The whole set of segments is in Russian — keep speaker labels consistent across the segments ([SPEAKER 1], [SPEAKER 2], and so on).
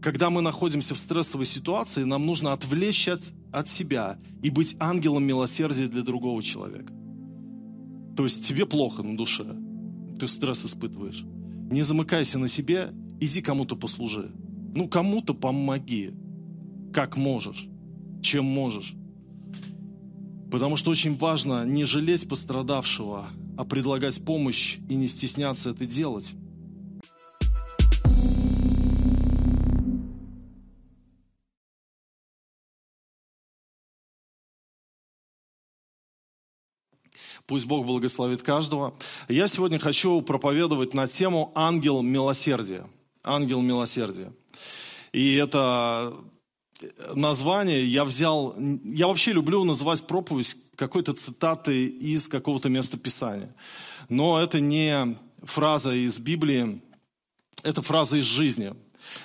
[SPEAKER 1] когда мы находимся в стрессовой ситуации, нам нужно отвлечь от, от себя и быть ангелом милосердия для другого человека. То есть тебе плохо на душе, ты стресс испытываешь. Не замыкайся на себе, иди кому-то послужи. Ну, кому-то помоги, как можешь, чем можешь. Потому что очень важно не жалеть пострадавшего, а предлагать помощь и не стесняться это делать. Пусть Бог благословит каждого. Я сегодня хочу проповедовать на тему «Ангел милосердия». Ангел милосердия. И это название я взял... Я вообще люблю называть проповедь какой-то цитатой из какого-то места Писания. Но это не фраза из Библии, это фраза из жизни.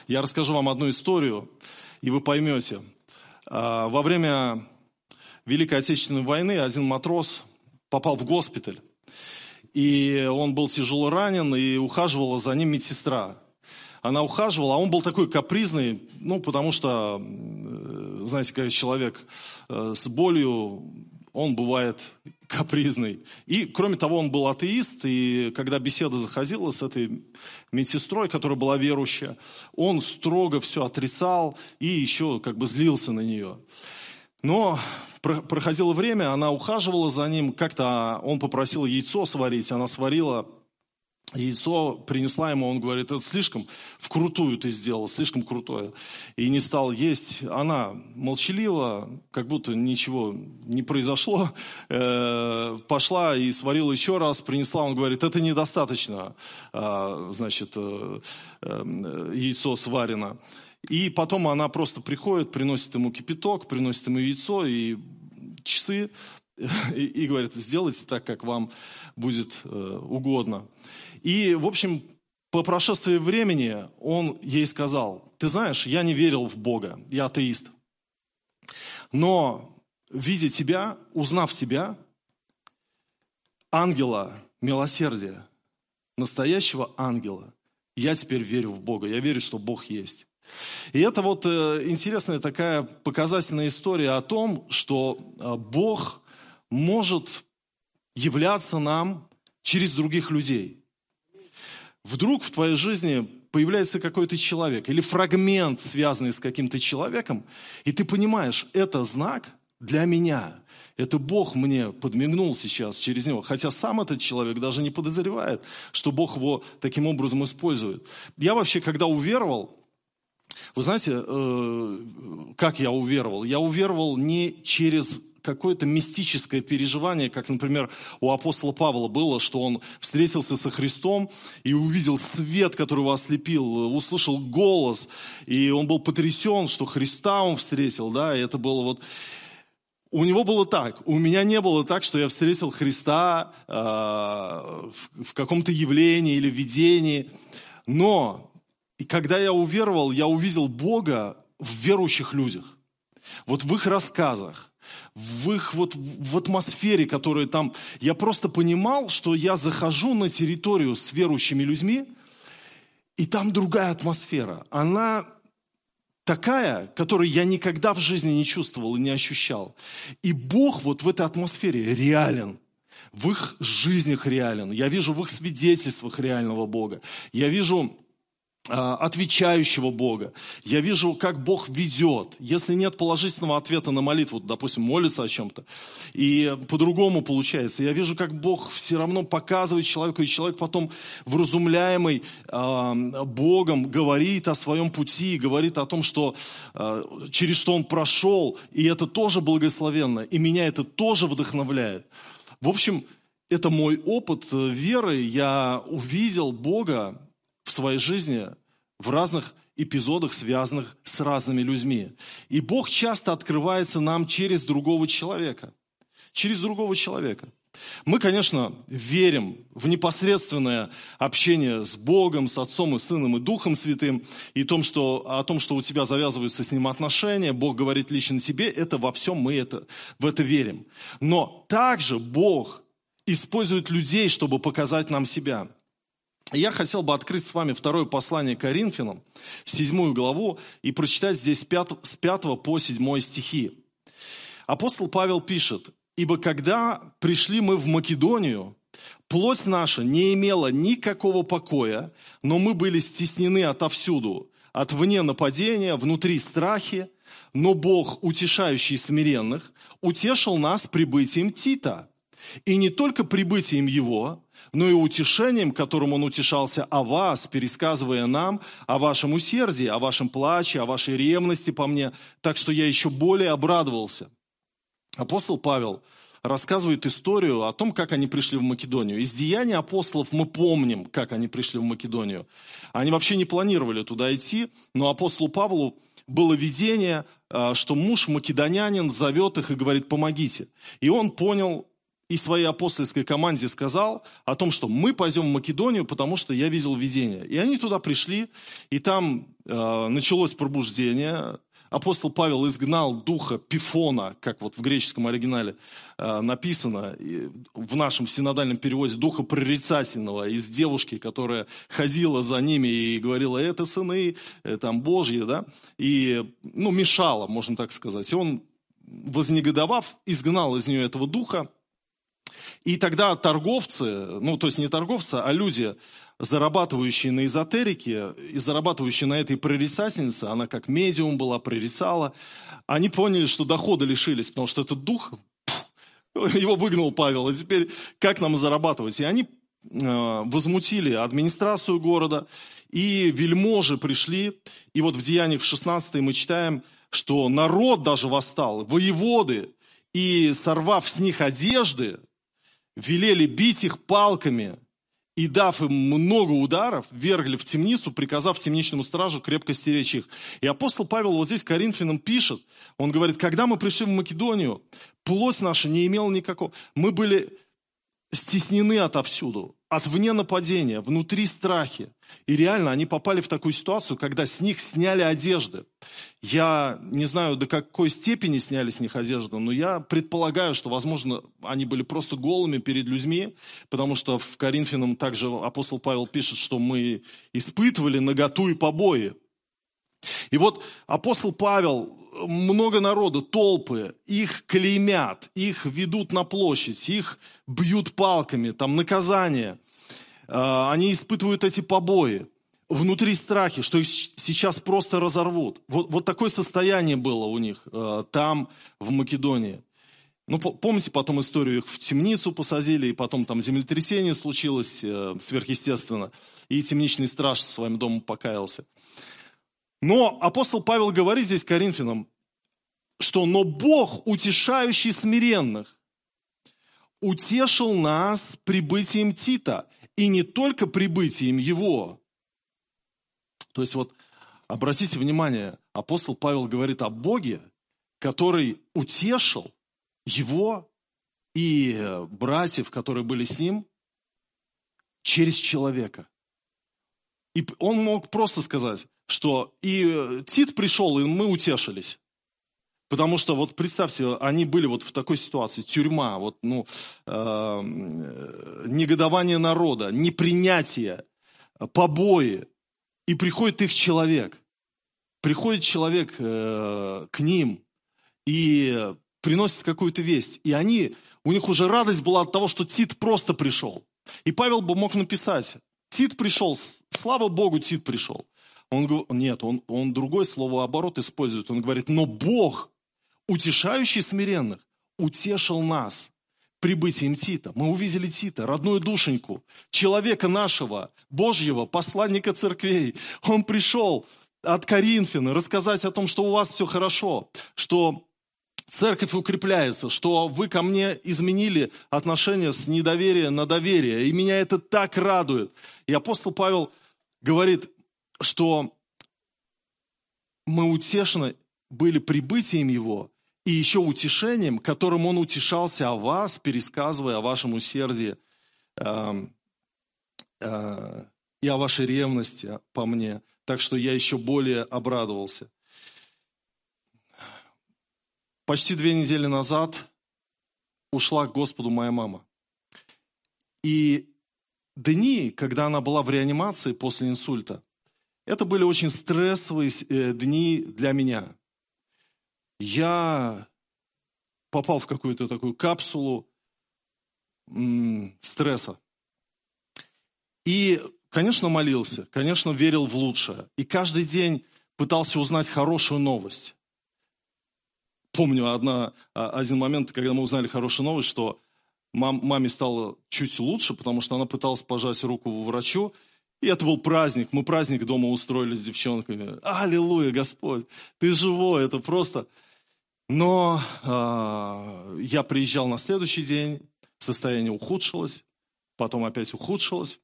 [SPEAKER 1] Я расскажу вам одну историю, и вы поймете. А, во время Великой Отечественной войны один матрос попал в госпиталь. И он был тяжело ранен, и ухаживала за ним медсестра. Она ухаживала, а он был такой капризный, ну, потому что, э, знаете, когда человек э, с болью, он бывает капризный. И, кроме того, он был атеист, и когда беседа заходила с этой медсестрой, которая была верующая, он строго все отрицал и еще как бы злился на нее. Но проходило время, она ухаживала за ним, как-то он попросил яйцо сварить, она сварила яйцо, принесла ему, он говорит, это слишком вкрутую ты сделал, слишком крутое. И не стал есть. Она молчалива, как будто ничего не произошло, э, пошла и сварила еще раз, принесла, он говорит, это недостаточно, а, значит, э, э, яйцо сварено. И потом она просто приходит, приносит ему кипяток, приносит ему яйцо и часы, и, и говорит, сделайте так, как вам будет э, угодно. И, в общем, по прошествии времени он ей сказал, ты знаешь, я не верил в Бога, я атеист. Но, видя тебя, узнав тебя, ангела милосердия, настоящего ангела, я теперь верю в Бога, я верю, что Бог есть. И это вот э, интересная такая показательная история о том, что э, Бог может являться нам через других людей. Вдруг в твоей жизни появляется какой-то человек или фрагмент, связанный с каким-то человеком, и ты понимаешь, это знак для меня. Это Бог мне подмигнул сейчас через него. Хотя сам этот человек даже не подозревает, что Бог его таким образом использует. Я вообще, когда уверовал, вы знаете, э, как я уверовал? Я уверовал не через какое-то мистическое переживание, как, например, у апостола Павла было, что он встретился со Христом и увидел свет, который его ослепил, услышал голос, и он был потрясен, что Христа он встретил, да, и это было вот... У него было так, у меня не было так, что я встретил Христа э, в, в каком-то явлении или видении, но и когда я уверовал, я увидел Бога в верующих людях. Вот в их рассказах, в их вот в атмосфере, которая там... Я просто понимал, что я захожу на территорию с верующими людьми, и там другая атмосфера. Она такая, которую я никогда в жизни не чувствовал и не ощущал. И Бог вот в этой атмосфере реален. В их жизнях реален. Я вижу в их свидетельствах реального Бога. Я вижу отвечающего Бога. Я вижу, как Бог ведет. Если нет положительного ответа на молитву, допустим, молится о чем-то, и по-другому получается, я вижу, как Бог все равно показывает человеку, и человек потом вразумляемый э, Богом говорит о своем пути, говорит о том, что э, через что он прошел, и это тоже благословенно, и меня это тоже вдохновляет. В общем, это мой опыт э, веры. Я увидел Бога в своей жизни в разных эпизодах, связанных с разными людьми. И Бог часто открывается нам через другого человека. Через другого человека. Мы, конечно, верим в непосредственное общение с Богом, с Отцом и Сыном и Духом Святым, и том, что, о том, что у тебя завязываются с Ним отношения, Бог говорит лично тебе, это во всем мы это, в это верим. Но также Бог использует людей, чтобы показать нам себя. Я хотел бы открыть с вами второе послание Коринфянам, седьмую главу, и прочитать здесь с пятого по седьмой стихи. Апостол Павел пишет, «Ибо когда пришли мы в Македонию, плоть наша не имела никакого покоя, но мы были стеснены отовсюду, от вне нападения, внутри страхи, но Бог, утешающий смиренных, утешил нас прибытием Тита. И не только прибытием его, но и утешением, которым он утешался о вас, пересказывая нам о вашем усердии, о вашем плаче, о вашей ревности по мне, так что я еще более обрадовался. Апостол Павел рассказывает историю о том, как они пришли в Македонию. Из деяний апостолов мы помним, как они пришли в Македонию. Они вообще не планировали туда идти, но апостолу Павлу было видение, э, что муж македонянин зовет их и говорит, помогите. И он понял и своей апостольской команде сказал о том, что мы пойдем в Македонию, потому что я видел видение. И они туда пришли, и там э, началось пробуждение, апостол Павел изгнал духа Пифона, как вот в греческом оригинале э, написано, в нашем синодальном переводе, духа прорицательного из девушки, которая ходила за ними и говорила, это сыны э, там Божьи, да, и, ну, мешала, можно так сказать. И он, вознегодовав, изгнал из нее этого духа, и тогда торговцы, ну то есть не торговцы, а люди, зарабатывающие на эзотерике и зарабатывающие на этой прорицательнице, она как медиум была, прорицала, они поняли, что дохода лишились, потому что этот дух, его выгнал Павел, и теперь как нам зарабатывать? И они э, возмутили администрацию города, и вельможи пришли, и вот в Деяниях в 16 мы читаем, что народ даже восстал, воеводы, и сорвав с них одежды, велели бить их палками и, дав им много ударов, вергли в темницу, приказав темничному стражу крепко стеречь их. И апостол Павел вот здесь Коринфянам пишет, он говорит, когда мы пришли в Македонию, плоть наша не имела никакого... Мы были стеснены отовсюду, от вне нападения, внутри страхи. И реально они попали в такую ситуацию, когда с них сняли одежды. Я не знаю, до какой степени сняли с них одежду, но я предполагаю, что, возможно, они были просто голыми перед людьми, потому что в Коринфянам также апостол Павел пишет, что мы испытывали наготу и побои. И вот апостол Павел, много народа, толпы, их клеймят, их ведут на площадь, их бьют палками, там наказание. А, они испытывают эти побои. Внутри страхи, что их сейчас просто разорвут. Вот, вот такое состояние было у них а, там, в Македонии. Ну, помните потом историю, их в темницу посадили, и потом там землетрясение случилось э, сверхъестественно, и темничный страж своим домом покаялся. Но апостол Павел говорит здесь Коринфянам, что «но Бог, утешающий смиренных, утешил нас прибытием Тита, и не только прибытием его». То есть вот обратите внимание, апостол Павел говорит о Боге, который утешил его и братьев, которые были с ним, через человека. И он мог просто сказать, что и э, Тит пришел, и мы утешились. Потому что вот представьте, они были вот в такой ситуации, тюрьма, вот, ну, э, негодование народа, непринятие, побои. И приходит их человек. Приходит человек э, к ним и приносит какую-то весть. И они, у них уже радость была от того, что Тит просто пришел. И Павел бы мог написать, Тит пришел, слава Богу, Тит пришел. Он, нет, он, он другое слово оборот использует. Он говорит, но Бог, утешающий смиренных, утешил нас прибытием Тита. Мы увидели Тита, родную душеньку, человека нашего, Божьего, посланника церквей. Он пришел от Коринфяна рассказать о том, что у вас все хорошо, что церковь укрепляется, что вы ко мне изменили отношения с недоверия на доверие. И меня это так радует. И апостол Павел говорит, что мы утешены были прибытием Его и еще утешением, которым Он утешался о вас, пересказывая о вашем усердии э, э, и о вашей ревности по мне. Так что я еще более обрадовался. Почти две недели назад ушла к Господу моя мама. И дни, когда она была в реанимации после инсульта, это были очень стрессовые э, дни для меня. Я попал в какую-то такую капсулу стресса. И, конечно, молился, конечно, верил в лучшее. И каждый день пытался узнать хорошую новость. Помню одна, а, один момент, когда мы узнали хорошую новость, что мам, маме стало чуть лучше, потому что она пыталась пожать руку врачу, и это был праздник. Мы праздник дома устроили с девчонками. Аллилуйя, Господь, ты живой, это просто... Но э, я приезжал на следующий день, состояние ухудшилось, потом опять ухудшилось.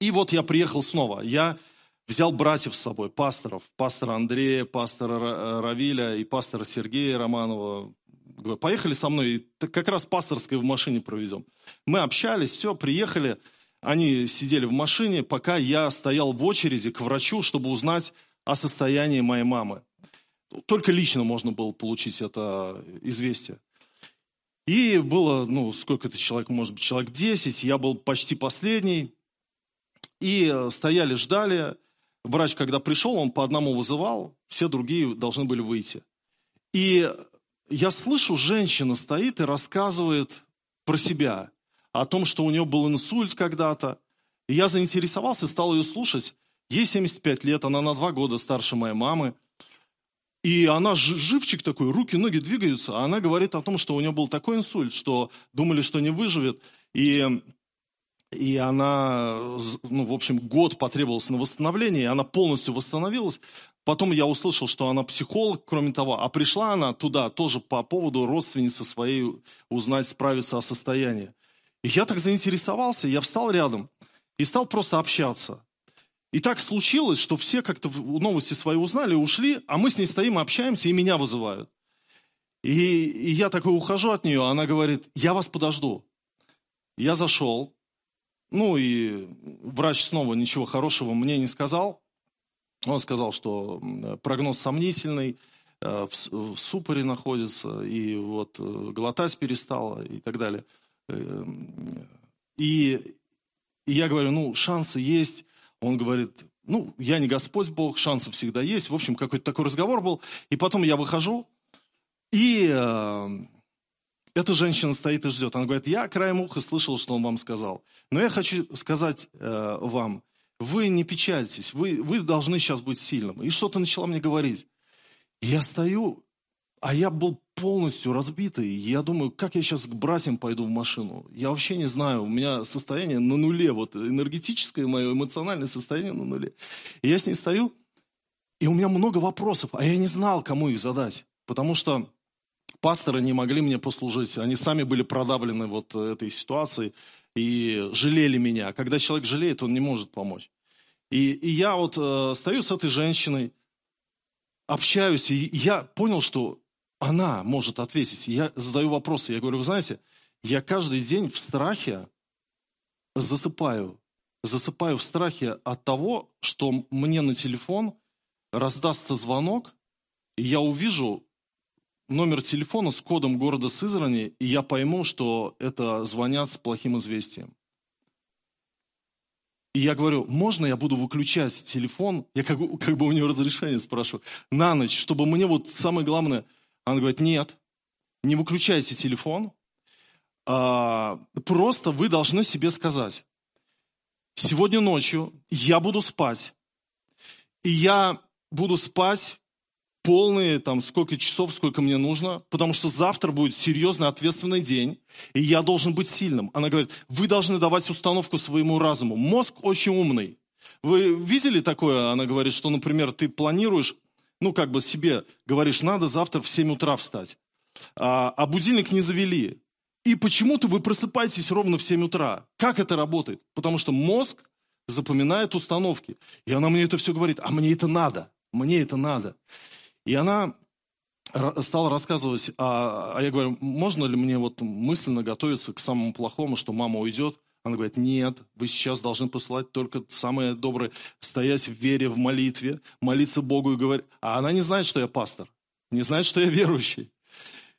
[SPEAKER 1] И вот я приехал снова. Я взял братьев с собой, пасторов, пастора Андрея, пастора Равиля и пастора Сергея Романова. Говорю, поехали со мной, и как раз пасторской в машине проведем. Мы общались, все, приехали. Они сидели в машине, пока я стоял в очереди к врачу, чтобы узнать о состоянии моей мамы. Только лично можно было получить это известие. И было, ну, сколько-то человек, может быть, человек 10, я был почти последний. И стояли, ждали. Врач, когда пришел, он по одному вызывал, все другие должны были выйти. И я слышу, женщина стоит и рассказывает про себя, о том, что у нее был инсульт когда-то. И я заинтересовался, стал ее слушать. Ей 75 лет, она на два года старше моей мамы. И она живчик такой, руки, ноги двигаются. А она говорит о том, что у нее был такой инсульт, что думали, что не выживет. И и она, ну, в общем, год потребовался на восстановление, и она полностью восстановилась. Потом я услышал, что она психолог, кроме того, а пришла она туда тоже по поводу родственницы своей узнать, справиться о состоянии. И я так заинтересовался, я встал рядом и стал просто общаться. И так случилось, что все как-то новости свои узнали, ушли, а мы с ней стоим, общаемся, и меня вызывают. И, и я такой ухожу от нее, она говорит, я вас подожду. Я зашел, ну и врач снова ничего хорошего мне не сказал. Он сказал, что прогноз сомнительный, э, в супоре находится, и вот э, глотать перестала и так далее. Эм, и, и я говорю, ну, шансы есть. Он говорит, ну, я не Господь Бог, шансы всегда есть. В общем, какой-то такой разговор был. И потом я выхожу, и эм, эта женщина стоит и ждет. Она говорит, я краем уха слышал, что он вам сказал. Но я хочу сказать э, вам, вы не печальтесь, вы, вы должны сейчас быть сильным. И что-то начала мне говорить. Я стою, а я был полностью разбитый. Я думаю, как я сейчас к братьям пойду в машину? Я вообще не знаю, у меня состояние на нуле, вот энергетическое мое, эмоциональное состояние на нуле. И я с ней стою, и у меня много вопросов, а я не знал, кому их задать. Потому что пасторы не могли мне послужить. Они сами были продавлены вот этой ситуацией и жалели меня. Когда человек жалеет, он не может помочь. И, и я вот э, стою с этой женщиной, общаюсь, и я понял, что она может ответить. Я задаю вопросы. Я говорю, вы знаете, я каждый день в страхе засыпаю. Засыпаю в страхе от того, что мне на телефон раздастся звонок, и я увижу номер телефона с кодом города Сызрани, и я пойму, что это звонят с плохим известием. И я говорю, можно я буду выключать телефон? Я как, как бы у нее разрешение спрашиваю. На ночь, чтобы мне вот самое главное... Она говорит, нет, не выключайте телефон. А, просто вы должны себе сказать, сегодня ночью я буду спать. И я буду спать полные, там, сколько часов, сколько мне нужно, потому что завтра будет серьезный, ответственный день, и я должен быть сильным. Она говорит, вы должны давать установку своему разуму. Мозг очень умный. Вы видели такое? Она говорит, что, например, ты планируешь, ну, как бы себе говоришь, надо завтра в 7 утра встать, а, а будильник не завели. И почему-то вы просыпаетесь ровно в 7 утра. Как это работает? Потому что мозг запоминает установки. И она мне это все говорит, а мне это надо, мне это надо. И она стала рассказывать, а, а я говорю, можно ли мне вот мысленно готовиться к самому плохому, что мама уйдет? Она говорит, нет, вы сейчас должны посылать только самое доброе, стоять в вере, в молитве, молиться Богу и говорить. А она не знает, что я пастор, не знает, что я верующий.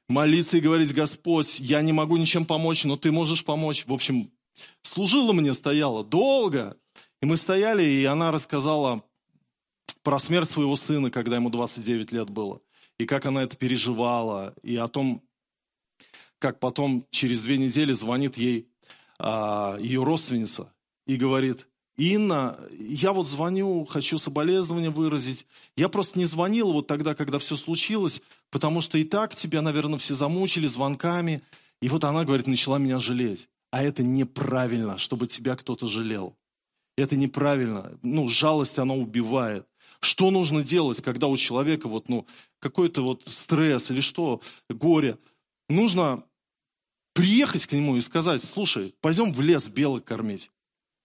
[SPEAKER 1] Молиться и говорить, Господь, я не могу ничем помочь, но Ты можешь помочь. В общем, служила мне, стояла долго. И мы стояли, и она рассказала про смерть своего сына, когда ему 29 лет было. И как она это переживала. И о том, как потом через две недели звонит ей ее родственница и говорит, Инна, я вот звоню, хочу соболезнования выразить. Я просто не звонила вот тогда, когда все случилось, потому что и так тебя, наверное, все замучили звонками. И вот она, говорит, начала меня жалеть. А это неправильно, чтобы тебя кто-то жалел. Это неправильно. Ну, жалость, она убивает. Что нужно делать, когда у человека вот, ну, какой-то вот стресс или что, горе? Нужно приехать к нему и сказать, слушай, пойдем в лес белок кормить.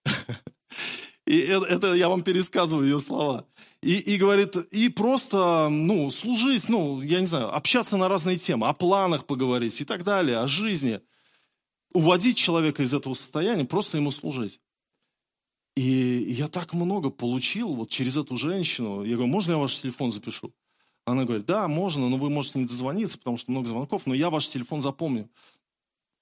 [SPEAKER 1] И это, это я вам пересказываю ее слова. И, и говорит, и просто, ну, служить, ну, я не знаю, общаться на разные темы, о планах поговорить и так далее, о жизни. Уводить человека из этого состояния, просто ему служить. И я так много получил вот через эту женщину. Я говорю, можно я ваш телефон запишу? Она говорит, да, можно, но вы можете не дозвониться, потому что много звонков, но я ваш телефон запомню.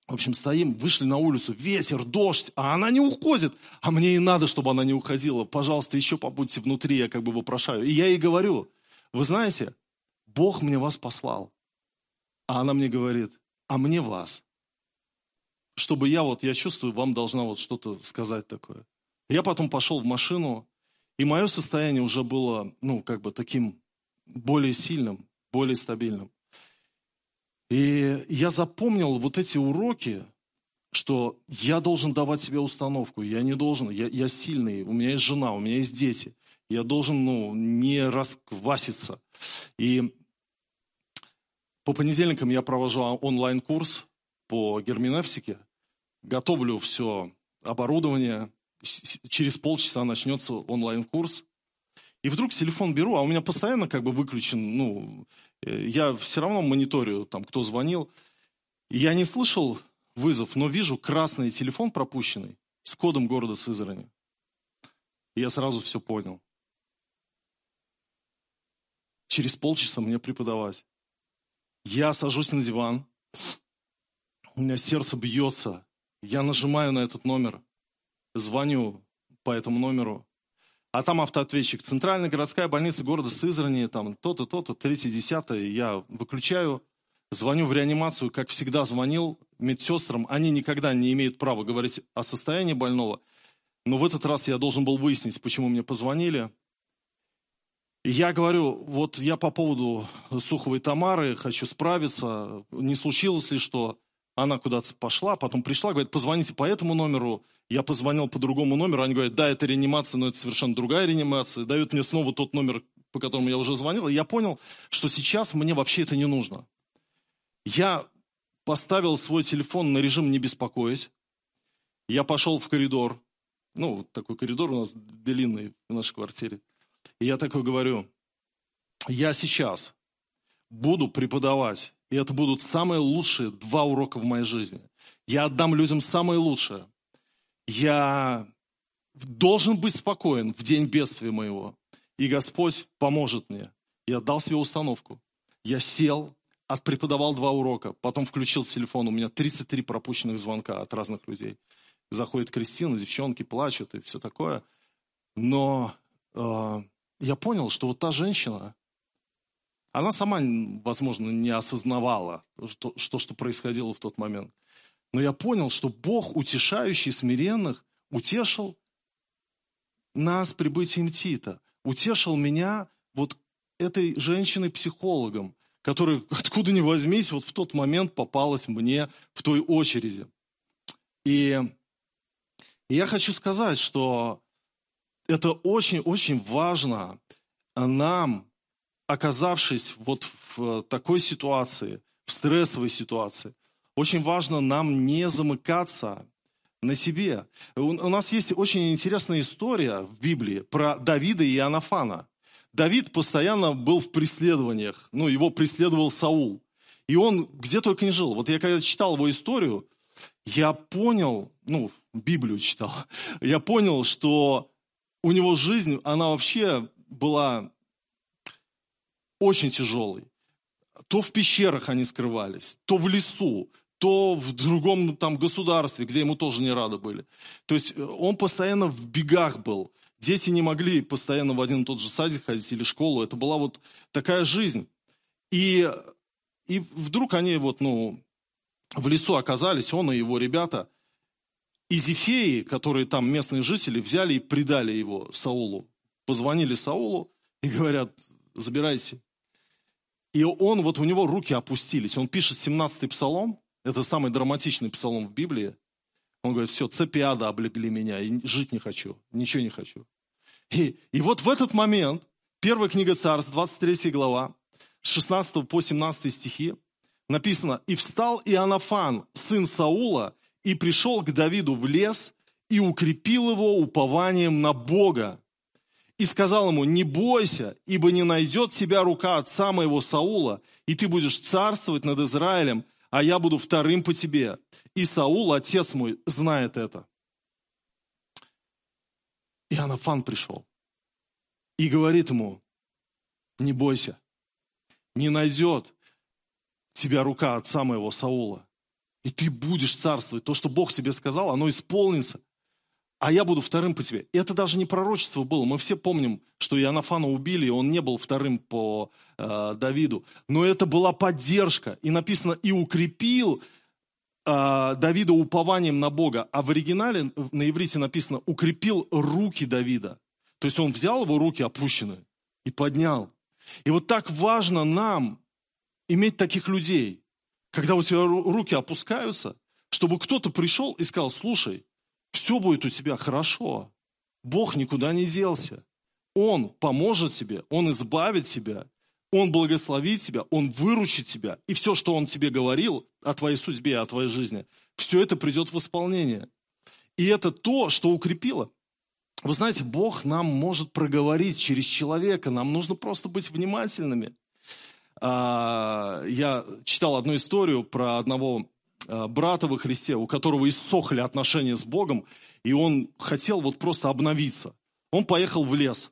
[SPEAKER 1] В общем, стоим, вышли на улицу, ветер, дождь, а она не уходит. А мне и надо, чтобы она не уходила. Пожалуйста, еще побудьте внутри, я как бы вопрошаю. И я ей говорю, вы знаете, Бог мне вас послал. А она мне говорит, а мне вас. Чтобы я вот, я чувствую, вам должна вот что-то сказать такое. Я потом пошел в машину, и мое состояние уже было, ну, как бы таким более сильным, более стабильным. И я запомнил вот эти уроки, что я должен давать себе установку, я не должен, я, я сильный, у меня есть жена, у меня есть дети, я должен ну, не раскваситься. И по понедельникам я провожу онлайн-курс по герменевсике, готовлю все оборудование, через полчаса начнется онлайн-курс, и вдруг телефон беру, а у меня постоянно как бы выключен, ну, э, я все равно мониторю, там, кто звонил. И я не слышал вызов, но вижу красный телефон пропущенный с кодом города Сызрани. И я сразу все понял. Через полчаса мне преподавать. Я сажусь на диван, у меня сердце бьется, я нажимаю на этот номер, звоню по этому номеру, а там автоответчик. Центральная городская больница города Сызрани, там то-то, то-то, третье, десятое. Я выключаю, звоню в реанимацию, как всегда звонил медсестрам. Они никогда не имеют права говорить о состоянии больного. Но в этот раз я должен был выяснить, почему мне позвонили. И я говорю, вот я по поводу Суховой Тамары хочу справиться, не случилось ли что. Она куда-то пошла, потом пришла, говорит, позвоните по этому номеру. Я позвонил по другому номеру, они говорят, да, это реанимация, но это совершенно другая реанимация. Дают мне снова тот номер, по которому я уже звонил. И я понял, что сейчас мне вообще это не нужно. Я поставил свой телефон на режим «не беспокоить». Я пошел в коридор. Ну, такой коридор у нас длинный в нашей квартире. И я такой говорю, я сейчас буду преподавать и это будут самые лучшие два урока в моей жизни. Я отдам людям самое лучшее. Я должен быть спокоен в день бедствия моего. И Господь поможет мне. Я дал себе установку. Я сел, отпреподавал два урока, потом включил телефон. У меня 33 пропущенных звонка от разных людей. Заходит Кристина, девчонки плачут и все такое. Но э, я понял, что вот та женщина, она сама, возможно, не осознавала, что, что, что происходило в тот момент. Но я понял, что Бог, утешающий смиренных, утешил нас прибытием Тита. Утешил меня вот этой женщиной-психологом, которая, откуда ни возьмись, вот в тот момент попалась мне в той очереди. И я хочу сказать, что это очень-очень важно нам оказавшись вот в такой ситуации, в стрессовой ситуации, очень важно нам не замыкаться на себе. У нас есть очень интересная история в Библии про Давида и Иоаннафана. Давид постоянно был в преследованиях, ну, его преследовал Саул. И он где только не жил. Вот я когда читал его историю, я понял, ну, Библию читал, я понял, что у него жизнь, она вообще была очень тяжелый. То в пещерах они скрывались, то в лесу, то в другом там государстве, где ему тоже не рады были. То есть э, он постоянно в бегах был. Дети не могли постоянно в один и тот же садик ходить или школу. Это была вот такая жизнь. И, и вдруг они вот, ну, в лесу оказались, он и его ребята. И Зефеи, которые там местные жители, взяли и предали его Саулу. Позвонили Саулу и говорят, забирайся. И он, вот у него руки опустились. Он пишет 17-й псалом, это самый драматичный псалом в Библии. Он говорит, все, цепи ада облегли меня, и жить не хочу, ничего не хочу. И, и вот в этот момент, первая книга Царств, 23 глава, с 16 по 17 стихи, написано, «И встал Иоаннафан, сын Саула, и пришел к Давиду в лес, и укрепил его упованием на Бога. И сказал ему, не бойся, ибо не найдет тебя рука отца моего Саула, и ты будешь царствовать над Израилем, а я буду вторым по тебе. И Саул, отец мой, знает это. И Анафан пришел и говорит ему, не бойся, не найдет тебя рука отца моего Саула, и ты будешь царствовать. То, что Бог тебе сказал, оно исполнится а я буду вторым по тебе. И это даже не пророчество было. Мы все помним, что Иоаннафана убили, и он не был вторым по э, Давиду. Но это была поддержка. И написано, и укрепил э, Давида упованием на Бога. А в оригинале на иврите написано, укрепил руки Давида. То есть он взял его руки опущенные и поднял. И вот так важно нам иметь таких людей, когда у тебя руки опускаются, чтобы кто-то пришел и сказал, слушай, все будет у тебя хорошо. Бог никуда не делся. Он поможет тебе, Он избавит тебя, Он благословит тебя, Он выручит тебя. И все, что Он тебе говорил о твоей судьбе, о твоей жизни, все это придет в исполнение. И это то, что укрепило. Вы знаете, Бог нам может проговорить через человека. Нам нужно просто быть внимательными. А, я читал одну историю про одного брата во Христе, у которого иссохли отношения с Богом, и он хотел вот просто обновиться. Он поехал в лес.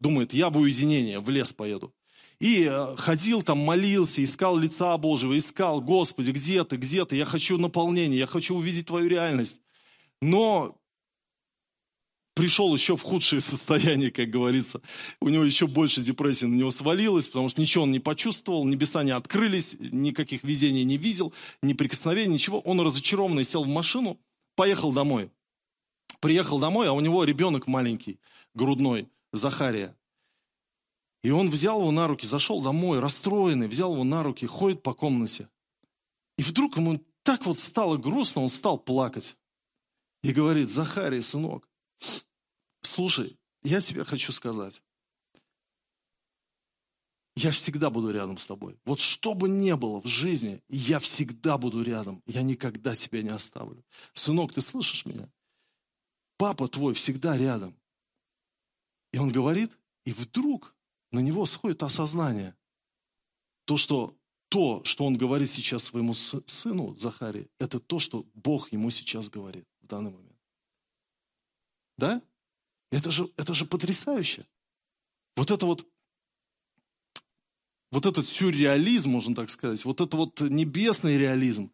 [SPEAKER 1] Думает, я в уединение, в лес поеду. И э, ходил там, молился, искал лица Божьего, искал, Господи, где ты, где ты, я хочу наполнения, я хочу увидеть Твою реальность. Но пришел еще в худшее состояние, как говорится. У него еще больше депрессии на него свалилась, потому что ничего он не почувствовал, небеса не открылись, никаких видений не видел, ни прикосновений, ничего. Он разочарованный сел в машину, поехал домой. Приехал домой, а у него ребенок маленький, грудной, Захария. И он взял его на руки, зашел домой, расстроенный, взял его на руки, ходит по комнате. И вдруг ему так вот стало грустно, он стал плакать. И говорит, Захарий, сынок, Слушай, я тебе хочу сказать. Я всегда буду рядом с тобой. Вот что бы ни было в жизни, я всегда буду рядом. Я никогда тебя не оставлю. Сынок, ты слышишь меня? Папа твой всегда рядом. И он говорит, и вдруг на него сходит осознание. То, что то, что он говорит сейчас своему сыну Захаре, это то, что Бог ему сейчас говорит в данный момент. Да? Это же, это же потрясающе. Вот это вот, вот этот сюрреализм, можно так сказать, вот это вот небесный реализм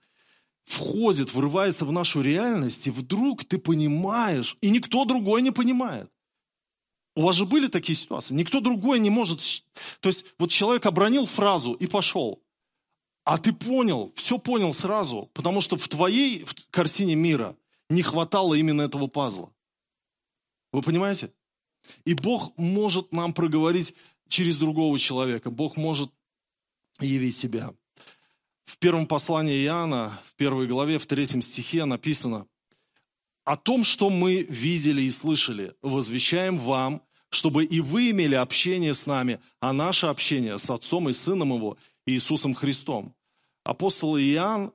[SPEAKER 1] входит, врывается в нашу реальность, и вдруг ты понимаешь, и никто другой не понимает. У вас же были такие ситуации? Никто другой не может... То есть вот человек обронил фразу и пошел. А ты понял, все понял сразу, потому что в твоей картине мира не хватало именно этого пазла. Вы понимаете? И Бог может нам проговорить через другого человека. Бог может явить себя. В первом послании Иоанна, в первой главе, в третьем стихе написано, «О том, что мы видели и слышали, возвещаем вам, чтобы и вы имели общение с нами, а наше общение с Отцом и Сыном Его, Иисусом Христом». Апостол Иоанн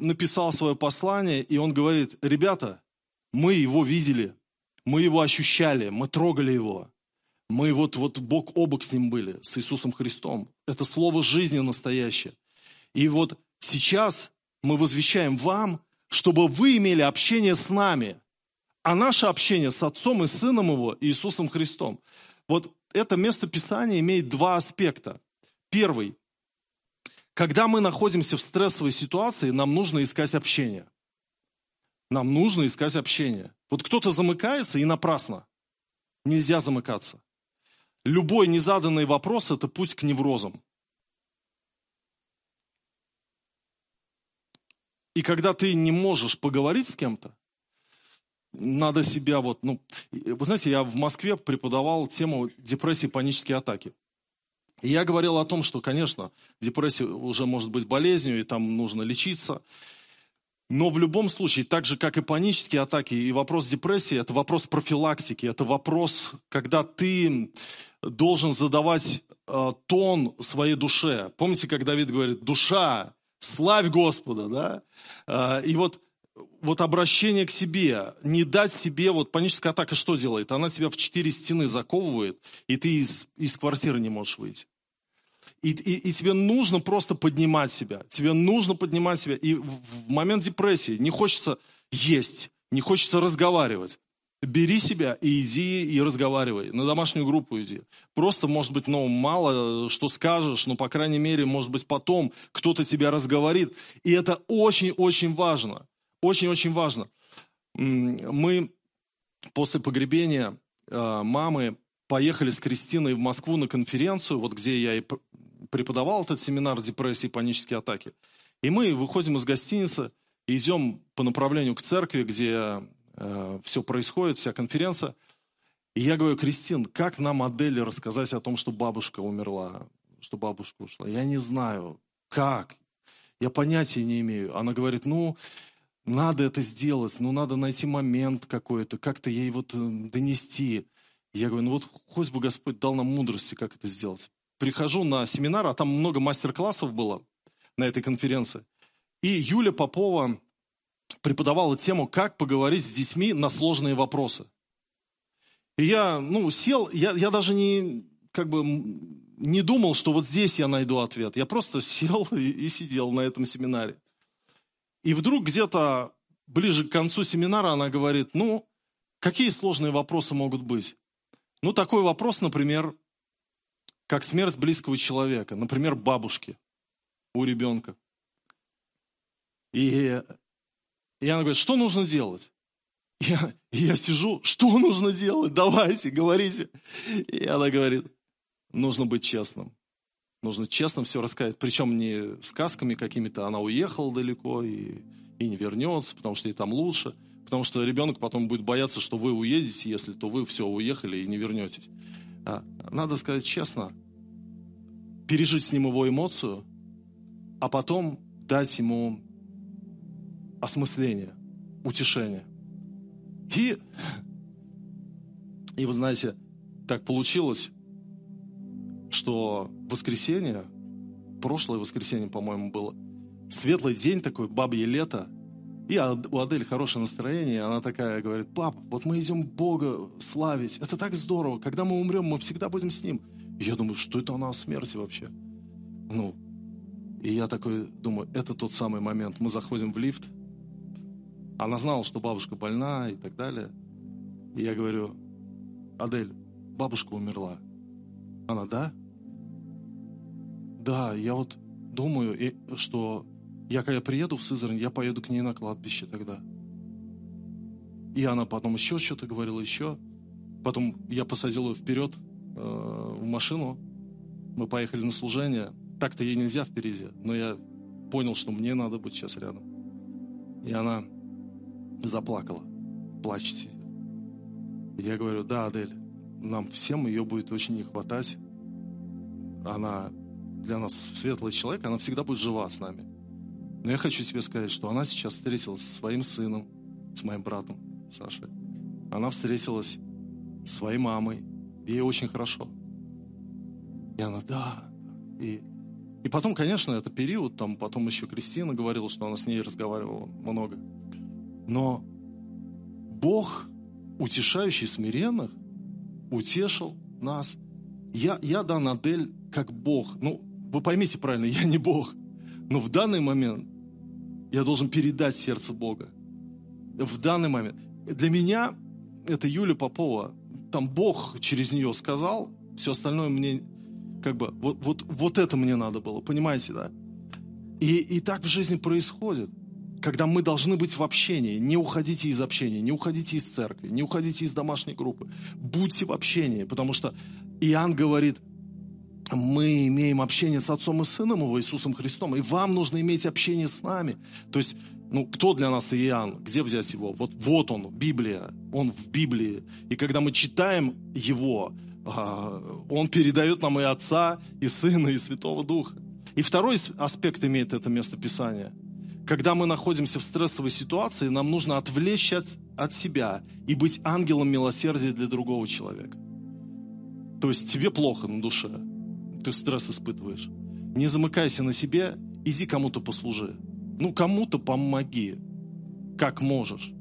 [SPEAKER 1] написал свое послание, и он говорит, ребята, мы Его видели, мы его ощущали, мы трогали его. Мы вот, вот бок о бок с ним были, с Иисусом Христом. Это слово жизни настоящее. И вот сейчас мы возвещаем вам, чтобы вы имели общение с нами, а наше общение с Отцом и Сыном Его, Иисусом Христом. Вот это место Писания имеет два аспекта. Первый. Когда мы находимся в стрессовой ситуации, нам нужно искать общение. Нам нужно искать общение. Вот кто-то замыкается и напрасно. Нельзя замыкаться. Любой незаданный вопрос – это путь к неврозам. И когда ты не можешь поговорить с кем-то, надо себя вот, ну, вы знаете, я в Москве преподавал тему депрессии, панические атаки. И я говорил о том, что, конечно, депрессия уже может быть болезнью, и там нужно лечиться. Но в любом случае, так же, как и панические атаки, и вопрос депрессии, это вопрос профилактики, это вопрос, когда ты должен задавать э, тон своей душе. Помните, как Давид говорит, душа, славь Господа, да? Э, и вот вот обращение к себе, не дать себе, вот паническая атака что делает? Она тебя в четыре стены заковывает, и ты из, из квартиры не можешь выйти. И, и, и тебе нужно просто поднимать себя. Тебе нужно поднимать себя. И в, момент депрессии не хочется есть, не хочется разговаривать. Бери себя и иди и разговаривай. На домашнюю группу иди. Просто, может быть, ну, мало что скажешь, но, по крайней мере, может быть, потом кто-то тебя разговорит. И это очень-очень важно. Очень-очень важно. Мы после погребения э, мамы поехали с Кристиной в Москву на конференцию, вот где я и преподавал этот семинар депрессии и панические атаки. И мы выходим из гостиницы, идем по направлению к церкви, где э, все происходит, вся конференция. И я говорю, Кристин, как нам Аделе рассказать о том, что бабушка умерла, что бабушка ушла? Я не знаю, как. Я понятия не имею. Она говорит, ну, надо это сделать, ну, надо найти момент какой-то, как-то ей вот э, донести. Я говорю, ну вот хоть бы Господь дал нам мудрости, как это сделать прихожу на семинар, а там много мастер-классов было на этой конференции. И Юля Попова преподавала тему, как поговорить с детьми на сложные вопросы. И я, ну, сел, я, я даже не, как бы, не думал, что вот здесь я найду ответ. Я просто сел и, и сидел на этом семинаре. И вдруг где-то ближе к концу семинара она говорит, ну, какие сложные вопросы могут быть? Ну, такой вопрос, например, как смерть близкого человека, например, бабушки у ребенка. И, и она говорит, что нужно делать? Я, я сижу, что нужно делать? Давайте, говорите. И она говорит, нужно быть честным. Нужно честно все рассказать. Причем не сказками какими-то, она уехала далеко и, и не вернется, потому что ей там лучше. Потому что ребенок потом будет бояться, что вы уедете, если то вы все уехали и не вернетесь. А, надо сказать честно, пережить с ним его эмоцию, а потом дать ему осмысление, утешение. И, и вы знаете, так получилось, что воскресенье, прошлое воскресенье, по-моему, было, светлый день такой, бабье лето, и у Адели хорошее настроение, она такая говорит, папа, вот мы идем Бога славить, это так здорово, когда мы умрем, мы всегда будем с Ним. И я думаю, что это она о смерти вообще? Ну, и я такой думаю, это тот самый момент. Мы заходим в лифт, она знала, что бабушка больна и так далее. И я говорю, Адель, бабушка умерла. Она, да? Да, я вот думаю, что я когда приеду в Сызрань, я поеду к ней на кладбище тогда. И она потом еще что-то говорила, еще. Потом я посадил ее вперед э, в машину. Мы поехали на служение. Так-то ей нельзя впереди, но я понял, что мне надо быть сейчас рядом. И она заплакала, плачет я говорю, да, Адель, нам всем ее будет очень не хватать. Она для нас светлый человек, она всегда будет жива с нами. Но я хочу тебе сказать, что она сейчас встретилась со своим сыном, с моим братом Сашей. Она встретилась с своей мамой. Ей очень хорошо. И она, да. И, и потом, конечно, это период, там потом еще Кристина говорила, что она с ней разговаривала много. Но Бог, утешающий смиренных, утешил нас. Я, я дан Адель как Бог. Ну, вы поймите правильно, я не Бог. Но в данный момент я должен передать сердце Бога. В данный момент. Для меня это Юля Попова. Там Бог через нее сказал, все остальное мне как бы, вот, вот, вот это мне надо было, понимаете, да? И, и так в жизни происходит, когда мы должны быть в общении. Не уходите из общения, не уходите из церкви, не уходите из домашней группы. Будьте в общении, потому что Иоанн говорит, мы имеем общение с Отцом и Сыном Его, Иисусом Христом, и вам нужно иметь общение с нами. То есть, ну, кто для нас Иоанн? Где взять его? Вот, вот он, Библия, он в Библии. И когда мы читаем его, а, он передает нам и Отца, и Сына, и Святого Духа. И второй аспект имеет это место Писания. Когда мы находимся в стрессовой ситуации, нам нужно отвлечься от, от себя и быть ангелом милосердия для другого человека. То есть тебе плохо на душе, ты стресс испытываешь. Не замыкайся на себе, иди кому-то послужи. Ну, кому-то помоги, как можешь,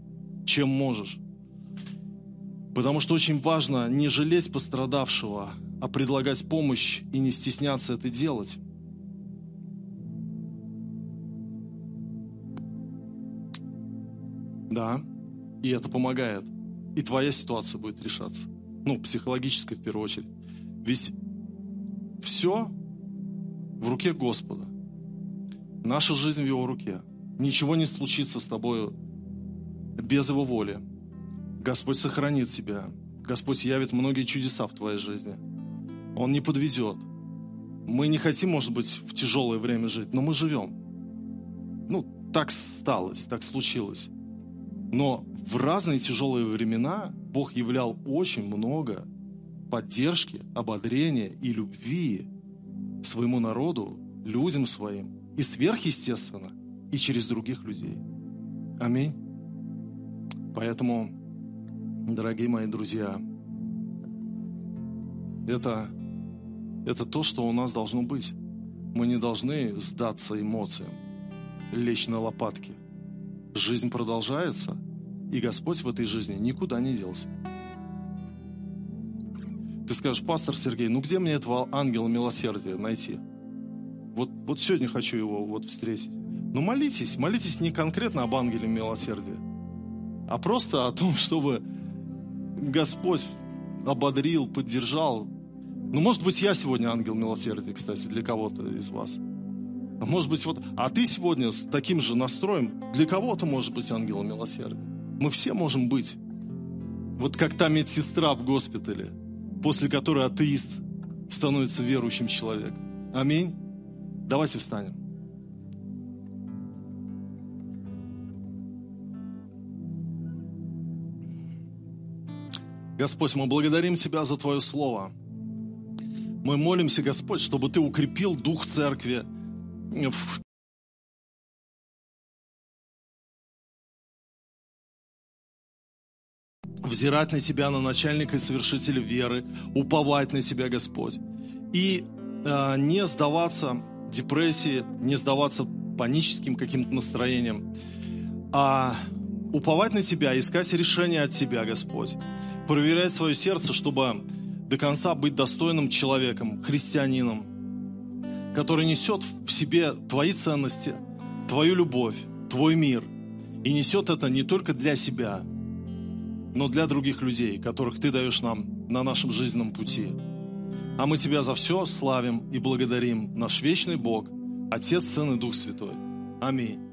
[SPEAKER 1] чем можешь. Потому что очень важно не жалеть пострадавшего, а предлагать помощь и не стесняться это делать. Да, и это помогает. И твоя ситуация будет решаться. Ну, психологической в первую очередь. Ведь все в руке Господа. Наша жизнь в Его руке. Ничего не случится с тобой без Его воли. Господь сохранит тебя. Господь явит многие чудеса в твоей жизни. Он не подведет. Мы не хотим, может быть, в тяжелое время жить, но мы живем. Ну, так сталось, так случилось. Но в разные тяжелые времена Бог являл очень много поддержки, ободрения и любви своему народу, людям своим, и сверхъестественно, и через других людей. Аминь. Поэтому, дорогие мои друзья, это, это то, что у нас должно быть. Мы не должны сдаться эмоциям, лечь на лопатки. Жизнь продолжается, и Господь в этой жизни никуда не делся. Ты скажешь, пастор Сергей, ну где мне этого ангела милосердия найти? Вот, вот сегодня хочу его вот встретить. Ну молитесь, молитесь не конкретно об ангеле милосердия, а просто о том, чтобы Господь ободрил, поддержал. Ну, может быть, я сегодня ангел милосердия, кстати, для кого-то из вас. А может быть, вот, а ты сегодня с таким же настроем для кого-то может быть ангелом милосердия. Мы все можем быть. Вот как та медсестра в госпитале – после которой атеист становится верующим человеком. Аминь. Давайте встанем. Господь, мы благодарим Тебя за Твое Слово. Мы молимся, Господь, чтобы Ты укрепил дух церкви в взирать на Тебя, на начальника и совершителя веры, уповать на Тебя, Господь. И э, не сдаваться депрессии, не сдаваться паническим каким-то настроениям, а уповать на Тебя, искать решение от Тебя, Господь. Проверять свое сердце, чтобы до конца быть достойным человеком, христианином, который несет в себе Твои ценности, Твою любовь, Твой мир. И несет это не только для себя, но для других людей, которых Ты даешь нам на нашем жизненном пути. А мы Тебя за все славим и благодарим, наш вечный Бог, Отец, Сын и Дух Святой. Аминь.